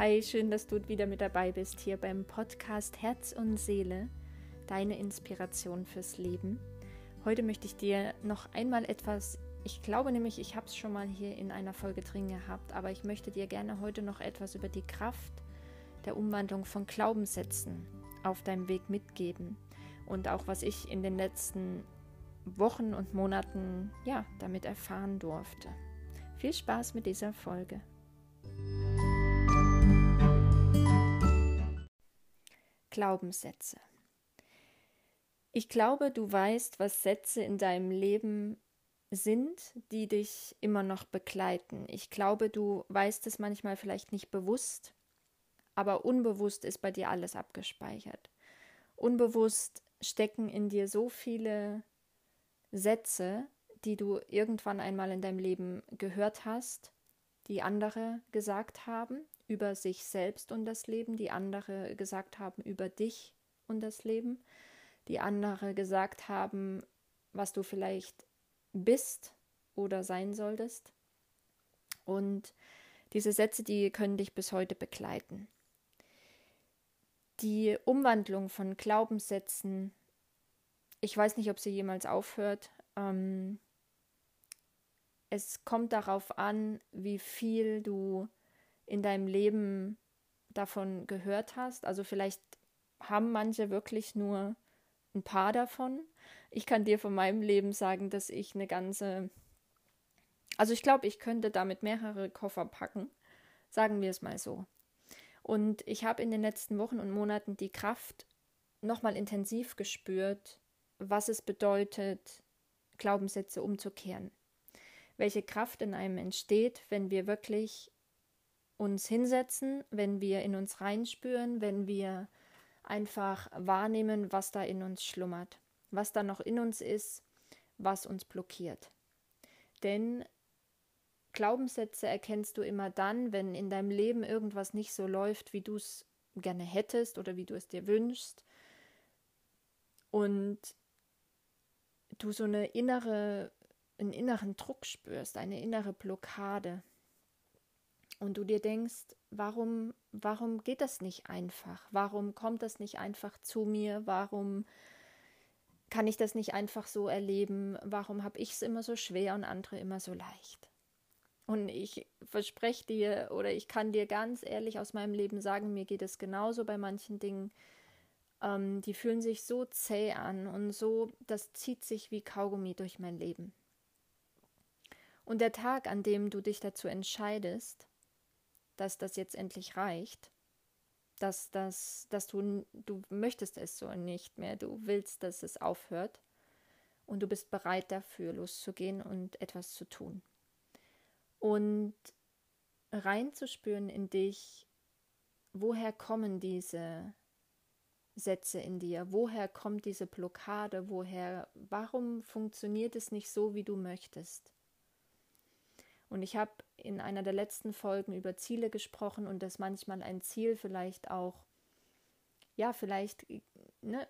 Hi, schön, dass du wieder mit dabei bist hier beim Podcast Herz und Seele, deine Inspiration fürs Leben. Heute möchte ich dir noch einmal etwas, ich glaube nämlich, ich habe es schon mal hier in einer Folge drin gehabt, aber ich möchte dir gerne heute noch etwas über die Kraft der Umwandlung von Glaubenssätzen auf deinem Weg mitgeben und auch was ich in den letzten Wochen und Monaten ja damit erfahren durfte. Viel Spaß mit dieser Folge. Glaubenssätze. Ich glaube, du weißt, was Sätze in deinem Leben sind, die dich immer noch begleiten. Ich glaube, du weißt es manchmal vielleicht nicht bewusst, aber unbewusst ist bei dir alles abgespeichert. Unbewusst stecken in dir so viele Sätze, die du irgendwann einmal in deinem Leben gehört hast, die andere gesagt haben über sich selbst und das Leben, die andere gesagt haben über dich und das Leben, die andere gesagt haben, was du vielleicht bist oder sein solltest. Und diese Sätze, die können dich bis heute begleiten. Die Umwandlung von Glaubenssätzen, ich weiß nicht, ob sie jemals aufhört. Ähm, es kommt darauf an, wie viel du in deinem Leben davon gehört hast. Also vielleicht haben manche wirklich nur ein paar davon. Ich kann dir von meinem Leben sagen, dass ich eine ganze, also ich glaube, ich könnte damit mehrere Koffer packen, sagen wir es mal so. Und ich habe in den letzten Wochen und Monaten die Kraft nochmal intensiv gespürt, was es bedeutet, Glaubenssätze umzukehren. Welche Kraft in einem entsteht, wenn wir wirklich uns hinsetzen, wenn wir in uns reinspüren, wenn wir einfach wahrnehmen, was da in uns schlummert, was da noch in uns ist, was uns blockiert. Denn Glaubenssätze erkennst du immer dann, wenn in deinem Leben irgendwas nicht so läuft, wie du es gerne hättest oder wie du es dir wünschst. Und du so eine innere, einen inneren Druck spürst, eine innere Blockade und du dir denkst, warum, warum geht das nicht einfach? Warum kommt das nicht einfach zu mir? Warum kann ich das nicht einfach so erleben? Warum habe ich es immer so schwer und andere immer so leicht? Und ich verspreche dir oder ich kann dir ganz ehrlich aus meinem Leben sagen, mir geht es genauso bei manchen Dingen. Ähm, die fühlen sich so zäh an und so, das zieht sich wie Kaugummi durch mein Leben. Und der Tag, an dem du dich dazu entscheidest, dass das jetzt endlich reicht, dass, das, dass du, du möchtest es so nicht mehr, du willst, dass es aufhört und du bist bereit dafür loszugehen und etwas zu tun. Und reinzuspüren in dich, woher kommen diese Sätze in dir, woher kommt diese Blockade, woher, warum funktioniert es nicht so, wie du möchtest? Und ich habe in einer der letzten Folgen über Ziele gesprochen und dass manchmal ein Ziel vielleicht auch, ja, vielleicht ne,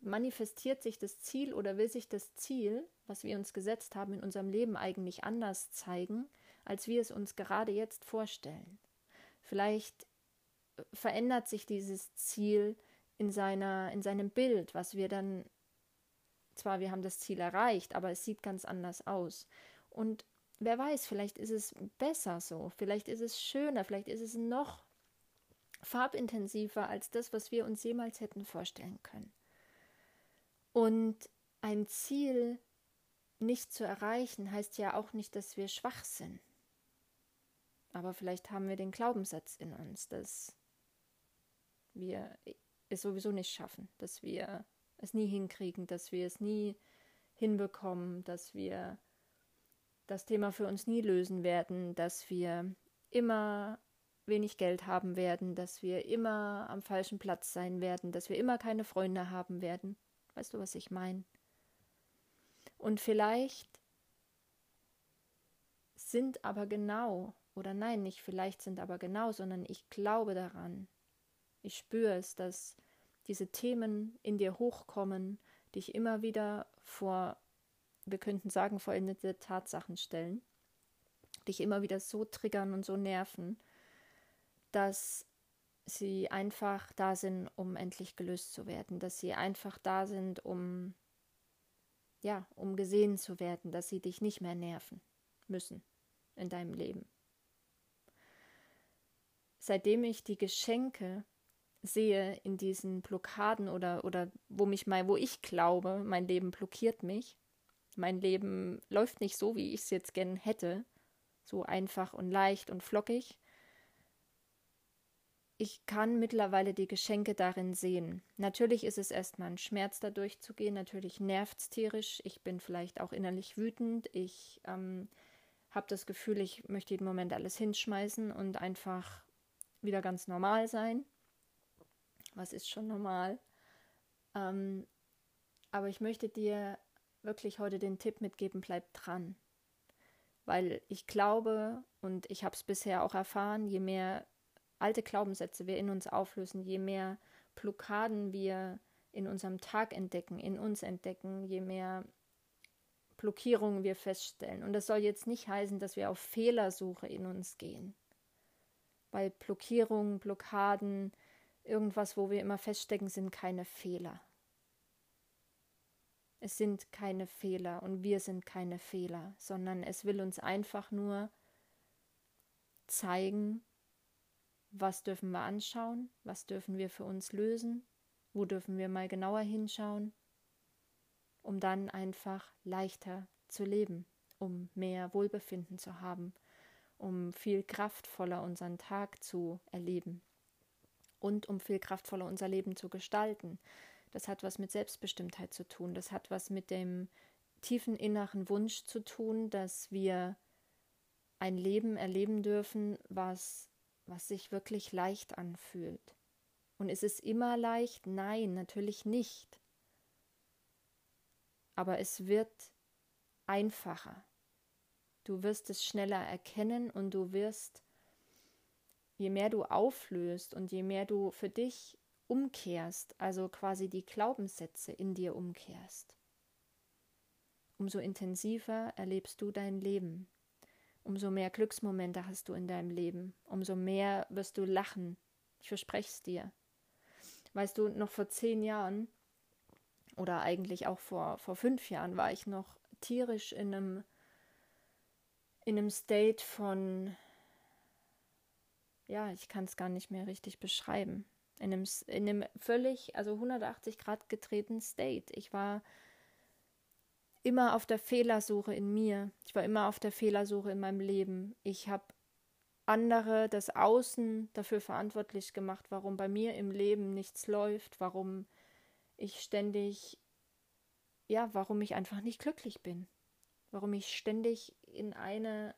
manifestiert sich das Ziel oder will sich das Ziel, was wir uns gesetzt haben, in unserem Leben eigentlich anders zeigen, als wir es uns gerade jetzt vorstellen. Vielleicht verändert sich dieses Ziel in, seiner, in seinem Bild, was wir dann, zwar wir haben das Ziel erreicht, aber es sieht ganz anders aus. Und wer weiß, vielleicht ist es besser so, vielleicht ist es schöner, vielleicht ist es noch farbintensiver als das, was wir uns jemals hätten vorstellen können. Und ein Ziel nicht zu erreichen, heißt ja auch nicht, dass wir schwach sind. Aber vielleicht haben wir den Glaubenssatz in uns, dass wir es sowieso nicht schaffen, dass wir es nie hinkriegen, dass wir es nie hinbekommen, dass wir das Thema für uns nie lösen werden, dass wir immer wenig Geld haben werden, dass wir immer am falschen Platz sein werden, dass wir immer keine Freunde haben werden. Weißt du, was ich meine? Und vielleicht sind aber genau, oder nein, nicht vielleicht sind aber genau, sondern ich glaube daran, ich spüre es, dass diese Themen in dir hochkommen, dich immer wieder vor wir könnten sagen, vollendete Tatsachen stellen, dich immer wieder so triggern und so nerven, dass sie einfach da sind, um endlich gelöst zu werden, dass sie einfach da sind, um ja, um gesehen zu werden, dass sie dich nicht mehr nerven müssen in deinem Leben. Seitdem ich die Geschenke sehe in diesen Blockaden oder, oder wo mich mal, wo ich glaube, mein Leben blockiert mich, mein Leben läuft nicht so, wie ich es jetzt gern hätte, so einfach und leicht und flockig, ich kann mittlerweile die Geschenke darin sehen. Natürlich ist es erstmal ein Schmerz, da durchzugehen. Natürlich nervt es tierisch. Ich bin vielleicht auch innerlich wütend. Ich ähm, habe das Gefühl, ich möchte jeden Moment alles hinschmeißen und einfach wieder ganz normal sein. Was ist schon normal? Ähm, aber ich möchte dir wirklich heute den Tipp mitgeben, bleib dran. Weil ich glaube, und ich habe es bisher auch erfahren, je mehr alte Glaubenssätze wir in uns auflösen, je mehr Blockaden wir in unserem Tag entdecken, in uns entdecken, je mehr Blockierungen wir feststellen. Und das soll jetzt nicht heißen, dass wir auf Fehlersuche in uns gehen. Weil Blockierungen, Blockaden, irgendwas, wo wir immer feststecken, sind keine Fehler. Es sind keine Fehler und wir sind keine Fehler, sondern es will uns einfach nur zeigen, was dürfen wir anschauen, was dürfen wir für uns lösen, wo dürfen wir mal genauer hinschauen, um dann einfach leichter zu leben, um mehr Wohlbefinden zu haben, um viel kraftvoller unseren Tag zu erleben und um viel kraftvoller unser Leben zu gestalten. Das hat was mit Selbstbestimmtheit zu tun, das hat was mit dem tiefen inneren Wunsch zu tun, dass wir ein Leben erleben dürfen, was was sich wirklich leicht anfühlt. Und ist es immer leicht? Nein, natürlich nicht. Aber es wird einfacher. Du wirst es schneller erkennen und du wirst, je mehr du auflöst und je mehr du für dich umkehrst, also quasi die Glaubenssätze in dir umkehrst, umso intensiver erlebst du dein Leben umso mehr Glücksmomente hast du in deinem Leben, umso mehr wirst du lachen. Ich verspreche es dir. Weißt du, noch vor zehn Jahren oder eigentlich auch vor, vor fünf Jahren war ich noch tierisch in einem, in einem State von, ja, ich kann es gar nicht mehr richtig beschreiben. In einem, in einem völlig, also 180 Grad gedrehten State. Ich war immer auf der Fehlersuche in mir. Ich war immer auf der Fehlersuche in meinem Leben. Ich habe andere, das Außen dafür verantwortlich gemacht, warum bei mir im Leben nichts läuft, warum ich ständig, ja, warum ich einfach nicht glücklich bin, warum ich ständig in eine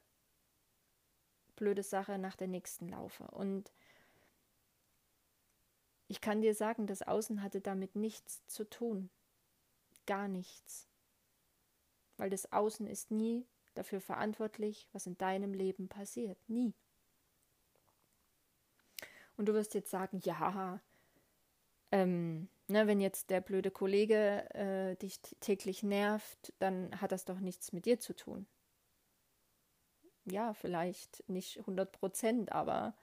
blöde Sache nach der nächsten laufe. Und ich kann dir sagen, das Außen hatte damit nichts zu tun. Gar nichts weil das Außen ist nie dafür verantwortlich, was in deinem Leben passiert. Nie. Und du wirst jetzt sagen, ja, ähm, ne, wenn jetzt der blöde Kollege äh, dich täglich nervt, dann hat das doch nichts mit dir zu tun. Ja, vielleicht nicht 100 Prozent, aber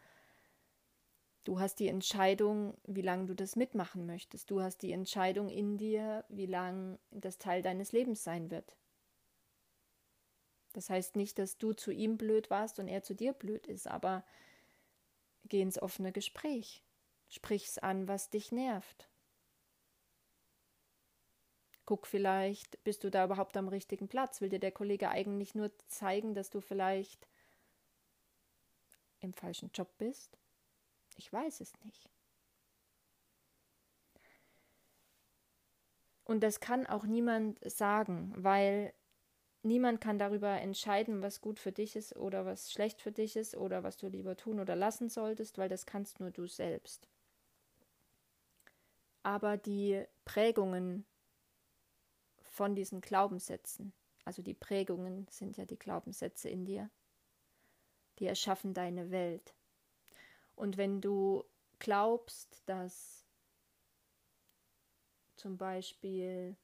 du hast die Entscheidung, wie lange du das mitmachen möchtest. Du hast die Entscheidung in dir, wie lange das Teil deines Lebens sein wird. Das heißt nicht, dass du zu ihm blöd warst und er zu dir blöd ist, aber geh ins offene Gespräch. Sprich's an, was dich nervt. Guck vielleicht, bist du da überhaupt am richtigen Platz? Will dir der Kollege eigentlich nur zeigen, dass du vielleicht im falschen Job bist? Ich weiß es nicht. Und das kann auch niemand sagen, weil niemand kann darüber entscheiden, was gut für dich ist oder was schlecht für dich ist oder was du lieber tun oder lassen solltest, weil das kannst nur du selbst. Aber die Prägungen von diesen Glaubenssätzen, also die Prägungen sind ja die Glaubenssätze in dir, die erschaffen deine Welt. Und wenn du glaubst, dass zum Beispiel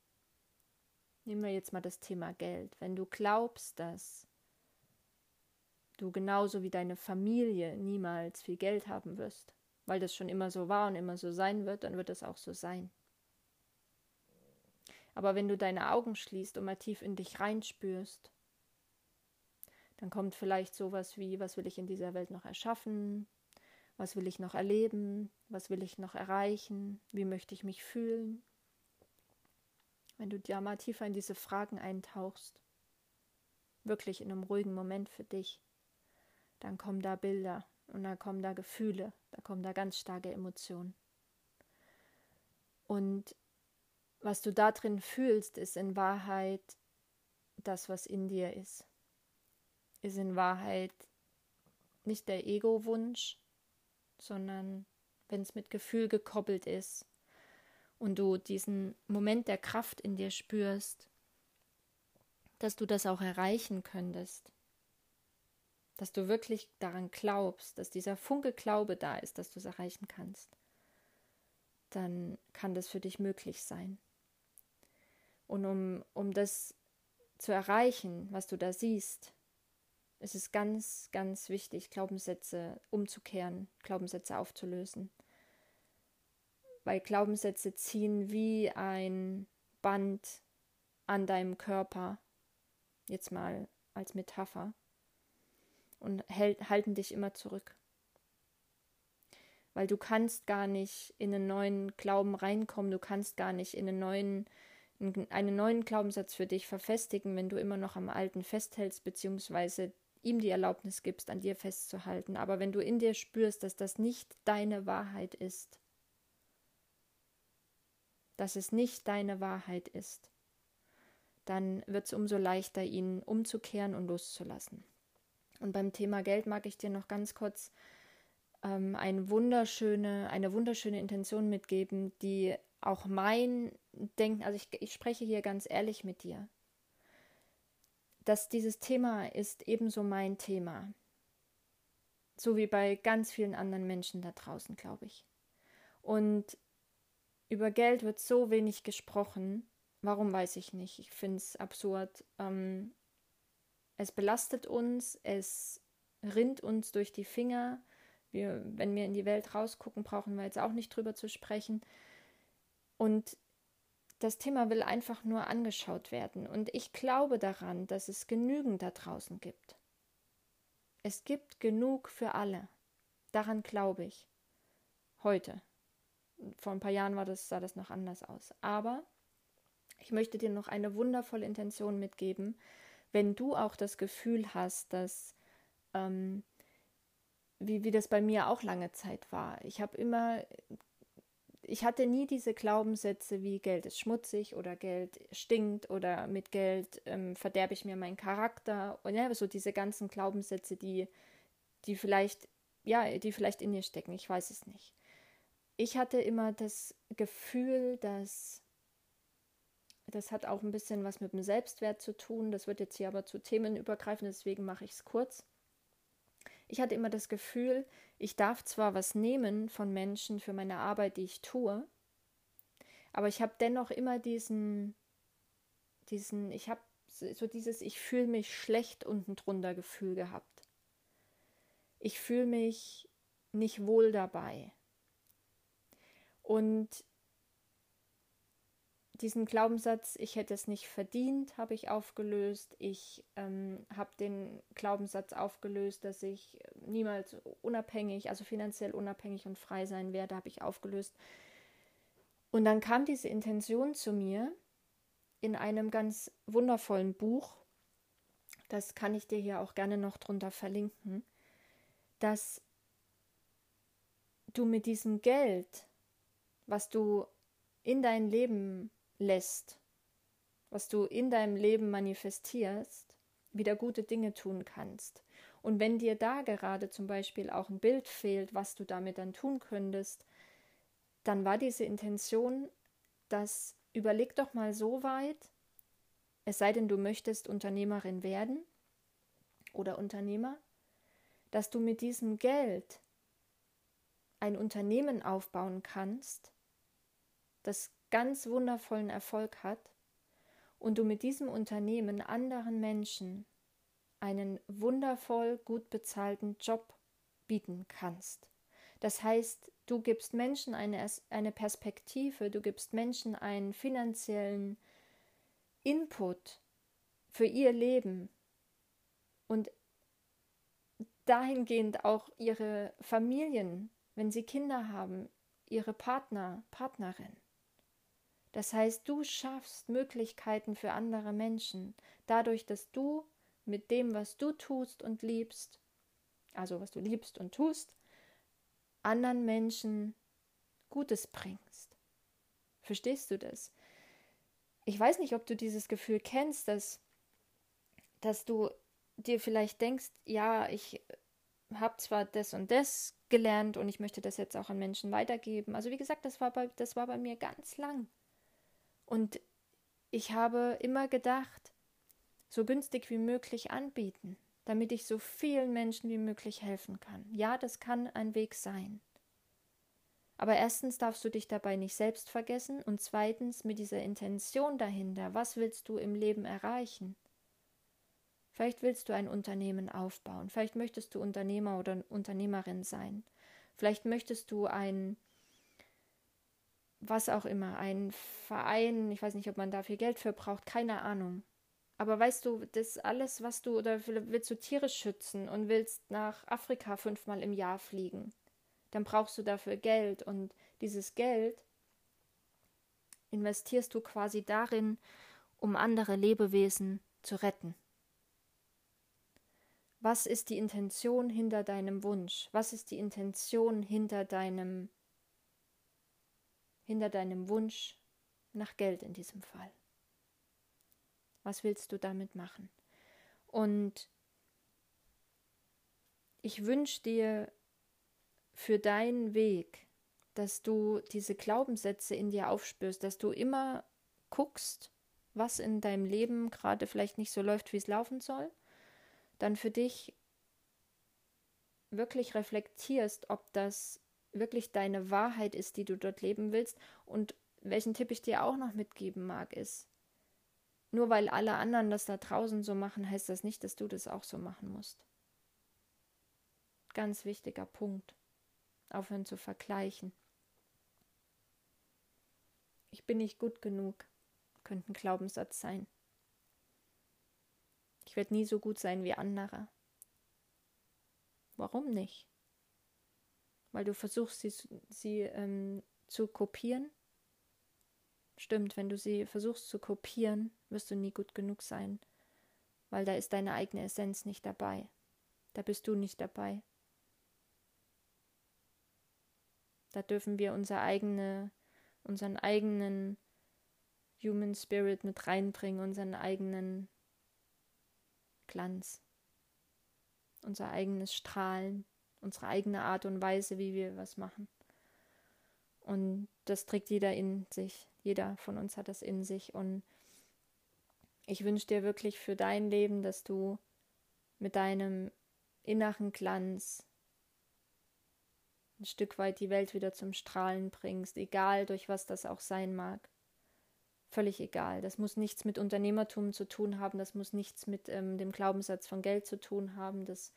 Nehmen wir jetzt mal das Thema Geld. Wenn du glaubst, dass du genauso wie deine Familie niemals viel Geld haben wirst, weil das schon immer so war und immer so sein wird, dann wird es auch so sein. Aber wenn du deine Augen schließt und mal tief in dich reinspürst, dann kommt vielleicht sowas wie, was will ich in dieser Welt noch erschaffen? Was will ich noch erleben? Was will ich noch erreichen? Wie möchte ich mich fühlen? Wenn du da mal tiefer in diese Fragen eintauchst, wirklich in einem ruhigen Moment für dich, dann kommen da Bilder und dann kommen da Gefühle, da kommen da ganz starke Emotionen. Und was du da drin fühlst, ist in Wahrheit das, was in dir ist. Ist in Wahrheit nicht der Ego-Wunsch, sondern wenn es mit Gefühl gekoppelt ist und du diesen Moment der Kraft in dir spürst, dass du das auch erreichen könntest, dass du wirklich daran glaubst, dass dieser Funke Glaube da ist, dass du es erreichen kannst, dann kann das für dich möglich sein. Und um, um das zu erreichen, was du da siehst, ist es ganz, ganz wichtig, Glaubenssätze umzukehren, Glaubenssätze aufzulösen. Weil Glaubenssätze ziehen wie ein Band an deinem Körper, jetzt mal als Metapher und halten dich immer zurück. Weil du kannst gar nicht in einen neuen Glauben reinkommen, du kannst gar nicht in einen neuen, in einen neuen Glaubenssatz für dich verfestigen, wenn du immer noch am alten festhältst, beziehungsweise ihm die Erlaubnis gibst, an dir festzuhalten. Aber wenn du in dir spürst, dass das nicht deine Wahrheit ist, dass es nicht deine Wahrheit ist, dann wird es umso leichter, ihn umzukehren und loszulassen. Und beim Thema Geld mag ich dir noch ganz kurz ähm, eine, wunderschöne, eine wunderschöne Intention mitgeben, die auch mein Denken, also ich, ich spreche hier ganz ehrlich mit dir, dass dieses Thema ist ebenso mein Thema. So wie bei ganz vielen anderen Menschen da draußen, glaube ich. Und über Geld wird so wenig gesprochen. Warum weiß ich nicht. Ich finde es absurd. Ähm, es belastet uns, es rinnt uns durch die Finger. Wir, wenn wir in die Welt rausgucken, brauchen wir jetzt auch nicht drüber zu sprechen. Und das Thema will einfach nur angeschaut werden. Und ich glaube daran, dass es genügend da draußen gibt. Es gibt genug für alle. Daran glaube ich. Heute. Vor ein paar Jahren war das, sah das noch anders aus. Aber ich möchte dir noch eine wundervolle Intention mitgeben, wenn du auch das Gefühl hast, dass, ähm, wie, wie das bei mir auch lange Zeit war, ich habe immer, ich hatte nie diese Glaubenssätze wie Geld ist schmutzig oder Geld stinkt oder mit Geld ähm, verderbe ich mir meinen Charakter und ja, so diese ganzen Glaubenssätze, die, die vielleicht, ja, die vielleicht in dir stecken, ich weiß es nicht. Ich hatte immer das Gefühl, dass das hat auch ein bisschen was mit dem Selbstwert zu tun. Das wird jetzt hier aber zu Themen übergreifen, deswegen mache ich es kurz. Ich hatte immer das Gefühl, ich darf zwar was nehmen von Menschen für meine Arbeit, die ich tue, aber ich habe dennoch immer diesen, diesen, ich habe so dieses, ich fühle mich schlecht unten drunter Gefühl gehabt. Ich fühle mich nicht wohl dabei. Und diesen Glaubenssatz, ich hätte es nicht verdient, habe ich aufgelöst. Ich ähm, habe den Glaubenssatz aufgelöst, dass ich niemals unabhängig, also finanziell unabhängig und frei sein werde, habe ich aufgelöst. Und dann kam diese Intention zu mir in einem ganz wundervollen Buch, das kann ich dir hier auch gerne noch drunter verlinken, dass du mit diesem Geld, was du in dein Leben lässt, was du in deinem Leben manifestierst, wieder gute Dinge tun kannst. Und wenn dir da gerade zum Beispiel auch ein Bild fehlt, was du damit dann tun könntest, dann war diese Intention, dass überleg doch mal so weit, es sei denn, du möchtest Unternehmerin werden oder Unternehmer, dass du mit diesem Geld ein Unternehmen aufbauen kannst, das ganz wundervollen Erfolg hat und du mit diesem Unternehmen anderen Menschen einen wundervoll gut bezahlten Job bieten kannst. Das heißt, du gibst Menschen eine, eine Perspektive, du gibst Menschen einen finanziellen Input für ihr Leben und dahingehend auch ihre Familien, wenn sie Kinder haben, ihre Partner, Partnerin. Das heißt, du schaffst Möglichkeiten für andere Menschen, dadurch, dass du mit dem, was du tust und liebst, also was du liebst und tust, anderen Menschen Gutes bringst. Verstehst du das? Ich weiß nicht, ob du dieses Gefühl kennst, dass, dass du dir vielleicht denkst, ja, ich habe zwar das und das gelernt und ich möchte das jetzt auch an Menschen weitergeben. Also wie gesagt, das war bei, das war bei mir ganz lang. Und ich habe immer gedacht, so günstig wie möglich anbieten, damit ich so vielen Menschen wie möglich helfen kann. Ja, das kann ein Weg sein. Aber erstens darfst du dich dabei nicht selbst vergessen und zweitens mit dieser Intention dahinter, was willst du im Leben erreichen? Vielleicht willst du ein Unternehmen aufbauen, vielleicht möchtest du Unternehmer oder Unternehmerin sein, vielleicht möchtest du ein was auch immer, ein Verein, ich weiß nicht, ob man dafür Geld für braucht, keine Ahnung. Aber weißt du, das alles, was du, oder willst du Tiere schützen und willst nach Afrika fünfmal im Jahr fliegen, dann brauchst du dafür Geld und dieses Geld investierst du quasi darin, um andere Lebewesen zu retten. Was ist die Intention hinter deinem Wunsch? Was ist die Intention hinter deinem hinter deinem Wunsch nach Geld in diesem Fall? Was willst du damit machen? Und ich wünsche dir für deinen Weg, dass du diese Glaubenssätze in dir aufspürst, dass du immer guckst, was in deinem Leben gerade vielleicht nicht so läuft, wie es laufen soll, dann für dich wirklich reflektierst, ob das wirklich deine Wahrheit ist, die du dort leben willst und welchen Tipp ich dir auch noch mitgeben mag, ist, nur weil alle anderen das da draußen so machen, heißt das nicht, dass du das auch so machen musst. Ganz wichtiger Punkt. Aufhören zu vergleichen. Ich bin nicht gut genug, könnte ein Glaubenssatz sein. Ich werde nie so gut sein wie andere. Warum nicht? Weil du versuchst, sie, sie ähm, zu kopieren Stimmt, wenn du sie versuchst zu kopieren, wirst du nie gut genug sein, weil da ist deine eigene Essenz nicht dabei. Da bist du nicht dabei. Da dürfen wir unser eigene, unseren eigenen Human Spirit mit reinbringen, unseren eigenen Glanz, unser eigenes Strahlen, unsere eigene Art und Weise, wie wir was machen. Und das trägt jeder in sich. Jeder von uns hat das in sich. Und ich wünsche dir wirklich für dein Leben, dass du mit deinem inneren Glanz ein Stück weit die Welt wieder zum Strahlen bringst, egal durch was das auch sein mag. Völlig egal. Das muss nichts mit Unternehmertum zu tun haben, das muss nichts mit ähm, dem Glaubenssatz von Geld zu tun haben. Das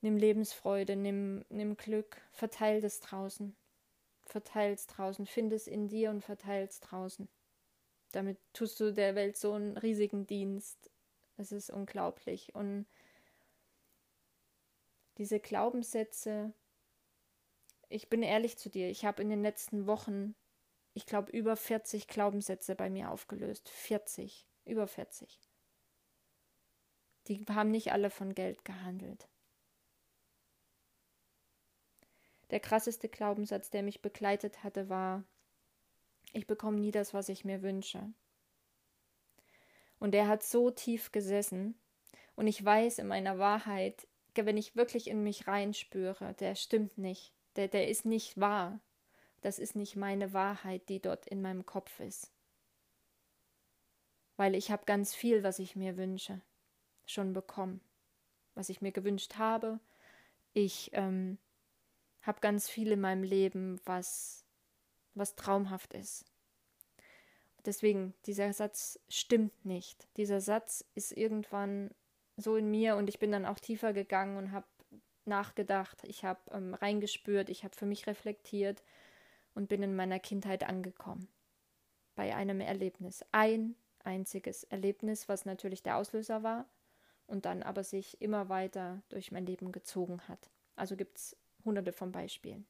nimm Lebensfreude, nimm, nimm Glück, verteil das draußen verteil's draußen, find es in dir und verteil's draußen. Damit tust du der Welt so einen riesigen Dienst. Es ist unglaublich. Und diese Glaubenssätze, ich bin ehrlich zu dir, ich habe in den letzten Wochen, ich glaube, über 40 Glaubenssätze bei mir aufgelöst. 40, über 40. Die haben nicht alle von Geld gehandelt. Der krasseste Glaubenssatz, der mich begleitet hatte, war, ich bekomme nie das, was ich mir wünsche. Und der hat so tief gesessen. Und ich weiß in meiner Wahrheit, wenn ich wirklich in mich reinspüre, der stimmt nicht. Der, der ist nicht wahr. Das ist nicht meine Wahrheit, die dort in meinem Kopf ist. Weil ich habe ganz viel, was ich mir wünsche, schon bekommen. Was ich mir gewünscht habe. Ich ähm, habe ganz viel in meinem Leben, was, was traumhaft ist. Deswegen, dieser Satz stimmt nicht. Dieser Satz ist irgendwann so in mir und ich bin dann auch tiefer gegangen und habe nachgedacht, ich habe ähm, reingespürt, ich habe für mich reflektiert und bin in meiner Kindheit angekommen. Bei einem Erlebnis. Ein einziges Erlebnis, was natürlich der Auslöser war und dann aber sich immer weiter durch mein Leben gezogen hat. Also gibt es hunderte von Beispielen.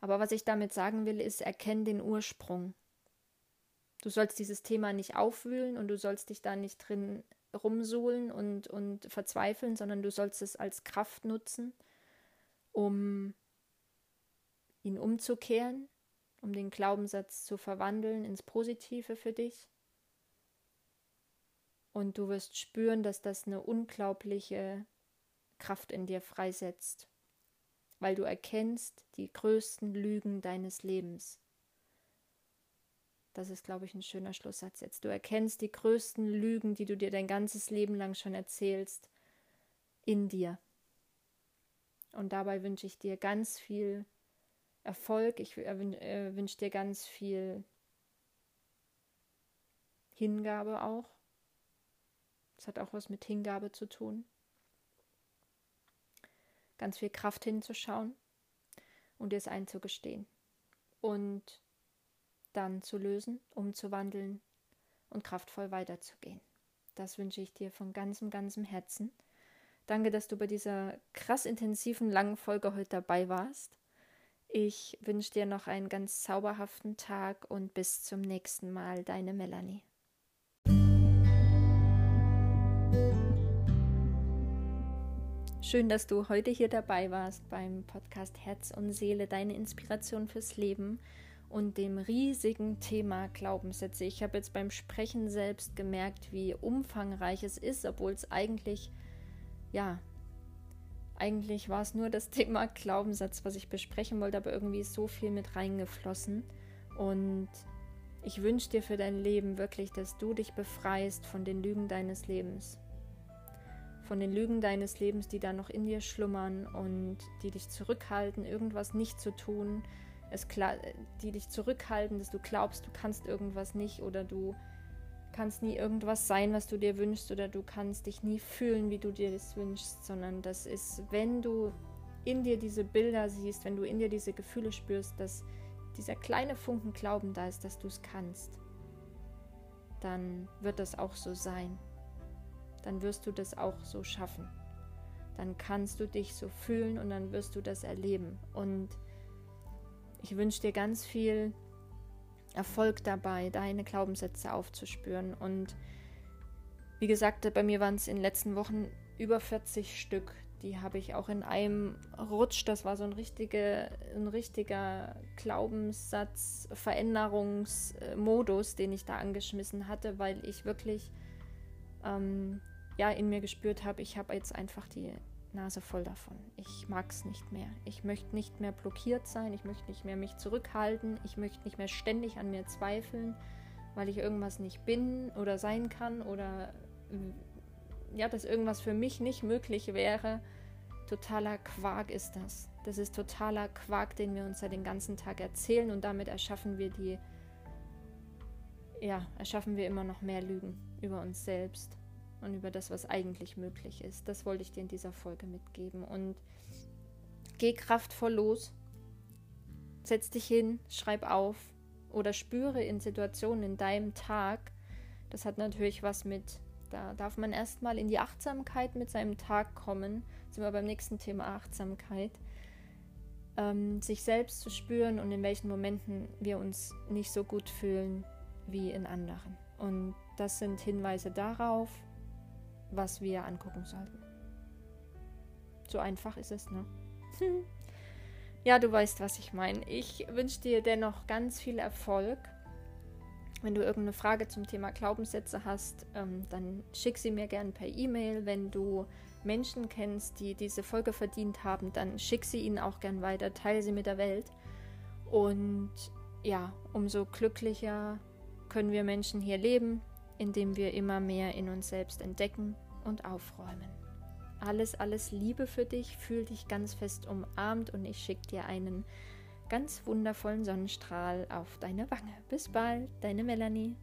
Aber was ich damit sagen will, ist, erkenn den Ursprung. Du sollst dieses Thema nicht aufwühlen und du sollst dich da nicht drin rumsuhlen und, und verzweifeln, sondern du sollst es als Kraft nutzen, um ihn umzukehren, um den Glaubenssatz zu verwandeln ins Positive für dich. Und du wirst spüren, dass das eine unglaubliche Kraft in dir freisetzt, weil du erkennst die größten Lügen deines Lebens. Das ist, glaube ich, ein schöner Schlusssatz jetzt. Du erkennst die größten Lügen, die du dir dein ganzes Leben lang schon erzählst, in dir. Und dabei wünsche ich dir ganz viel Erfolg. Ich äh, äh, wünsche dir ganz viel Hingabe auch. Das hat auch was mit Hingabe zu tun. Ganz viel Kraft hinzuschauen und dir es einzugestehen. Und dann zu lösen, umzuwandeln und kraftvoll weiterzugehen. Das wünsche ich dir von ganzem, ganzem Herzen. Danke, dass du bei dieser krass intensiven langen Folge heute dabei warst. Ich wünsche dir noch einen ganz zauberhaften Tag und bis zum nächsten Mal, deine Melanie. Schön, dass du heute hier dabei warst beim Podcast Herz und Seele, deine Inspiration fürs Leben und dem riesigen Thema Glaubenssätze. Ich habe jetzt beim Sprechen selbst gemerkt, wie umfangreich es ist, obwohl es eigentlich, ja, eigentlich war es nur das Thema Glaubenssatz, was ich besprechen wollte, aber irgendwie ist so viel mit reingeflossen. Und ich wünsche dir für dein Leben wirklich, dass du dich befreist von den Lügen deines Lebens. Von den Lügen deines Lebens, die da noch in dir schlummern und die dich zurückhalten, irgendwas nicht zu tun, es die dich zurückhalten, dass du glaubst, du kannst irgendwas nicht oder du kannst nie irgendwas sein, was du dir wünschst oder du kannst dich nie fühlen, wie du dir das wünschst, sondern das ist, wenn du in dir diese Bilder siehst, wenn du in dir diese Gefühle spürst, dass dieser kleine Funken Glauben da ist, dass du es kannst, dann wird das auch so sein. Dann wirst du das auch so schaffen. Dann kannst du dich so fühlen und dann wirst du das erleben. Und ich wünsche dir ganz viel Erfolg dabei, deine Glaubenssätze aufzuspüren. Und wie gesagt, bei mir waren es in den letzten Wochen über 40 Stück. Die habe ich auch in einem Rutsch, das war so ein, richtige, ein richtiger Glaubenssatz, Veränderungsmodus, den ich da angeschmissen hatte, weil ich wirklich ähm, ja, in mir gespürt habe, ich habe jetzt einfach die Nase voll davon. Ich mag es nicht mehr. Ich möchte nicht mehr blockiert sein. Ich möchte nicht mehr mich zurückhalten. Ich möchte nicht mehr ständig an mir zweifeln, weil ich irgendwas nicht bin oder sein kann oder ja, dass irgendwas für mich nicht möglich wäre. Totaler Quark ist das. Das ist totaler Quark, den wir uns ja den ganzen Tag erzählen und damit erschaffen wir die, ja, erschaffen wir immer noch mehr Lügen über uns selbst und über das, was eigentlich möglich ist. Das wollte ich dir in dieser Folge mitgeben. Und geh kraftvoll los, setz dich hin, schreib auf oder spüre in Situationen in deinem Tag. Das hat natürlich was mit, da darf man erstmal in die Achtsamkeit mit seinem Tag kommen. Sind wir beim nächsten Thema Achtsamkeit. Ähm, sich selbst zu spüren und in welchen Momenten wir uns nicht so gut fühlen wie in anderen. Und das sind Hinweise darauf, was wir angucken sollten. So einfach ist es, ne? ja, du weißt, was ich meine. Ich wünsche dir dennoch ganz viel Erfolg. Wenn du irgendeine Frage zum Thema Glaubenssätze hast, ähm, dann schick sie mir gerne per E-Mail. Wenn du Menschen kennst, die diese Folge verdient haben, dann schick sie ihnen auch gern weiter, teile sie mit der Welt. Und ja, umso glücklicher können wir Menschen hier leben, indem wir immer mehr in uns selbst entdecken und aufräumen. Alles, alles Liebe für dich, fühl dich ganz fest umarmt und ich schicke dir einen ganz wundervollen Sonnenstrahl auf deine Wange. Bis bald, deine Melanie.